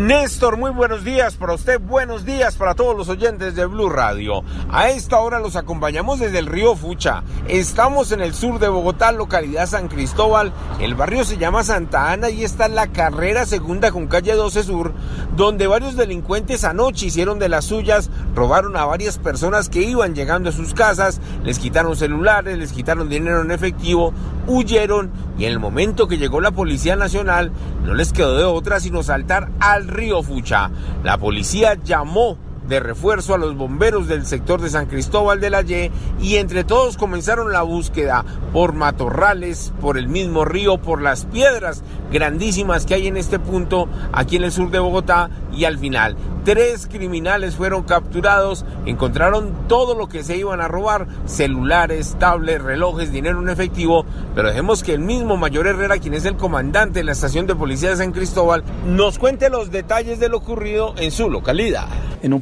Néstor, muy buenos días para usted, buenos días para todos los oyentes de Blue Radio. A esta hora los acompañamos desde el río Fucha. Estamos en el sur de Bogotá, localidad San Cristóbal. El barrio se llama Santa Ana y está en la carrera segunda con calle 12 Sur, donde varios delincuentes anoche hicieron de las suyas, robaron a varias personas que iban llegando a sus casas, les quitaron celulares, les quitaron dinero en efectivo, huyeron y en el momento que llegó la Policía Nacional no les quedó de otra sino saltar al río Fucha. La policía llamó de refuerzo a los bomberos del sector de San Cristóbal de la Ye y entre todos comenzaron la búsqueda por matorrales, por el mismo río, por las piedras grandísimas que hay en este punto aquí en el sur de Bogotá y al final tres criminales fueron capturados, encontraron todo lo que se iban a robar, celulares, tablets, relojes, dinero en efectivo, pero dejemos que el mismo Mayor Herrera, quien es el comandante de la estación de policía de San Cristóbal, nos cuente los detalles de lo ocurrido en su localidad.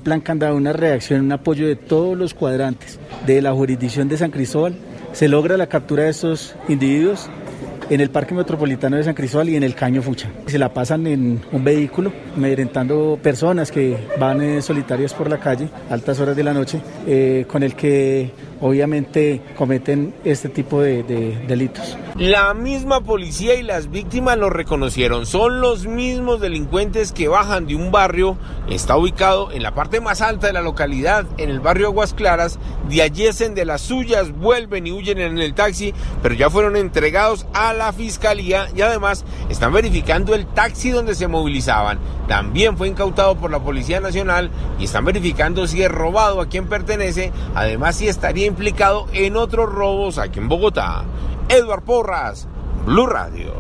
Plan candado, una reacción, un apoyo de todos los cuadrantes de la jurisdicción de San Cristóbal, se logra la captura de estos individuos en el Parque Metropolitano de San Cristóbal y en el Caño Fucha. Se la pasan en un vehículo, amedrentando personas que van eh, solitarias por la calle, altas horas de la noche, eh, con el que obviamente cometen este tipo de, de, delitos. La misma policía y las víctimas lo reconocieron. Son los mismos delincuentes que bajan de un barrio, está ubicado en la parte más alta de la localidad, en el barrio Aguas Claras, de allí de las suyas, vuelven y huyen en el taxi, pero ya fueron entregados a la fiscalía y además están verificando el taxi donde se movilizaban. También fue incautado por la Policía Nacional y están verificando si es robado, a quién pertenece, además si estaría implicado en otros robos aquí en Bogotá. Edward Porras, Blue Radio.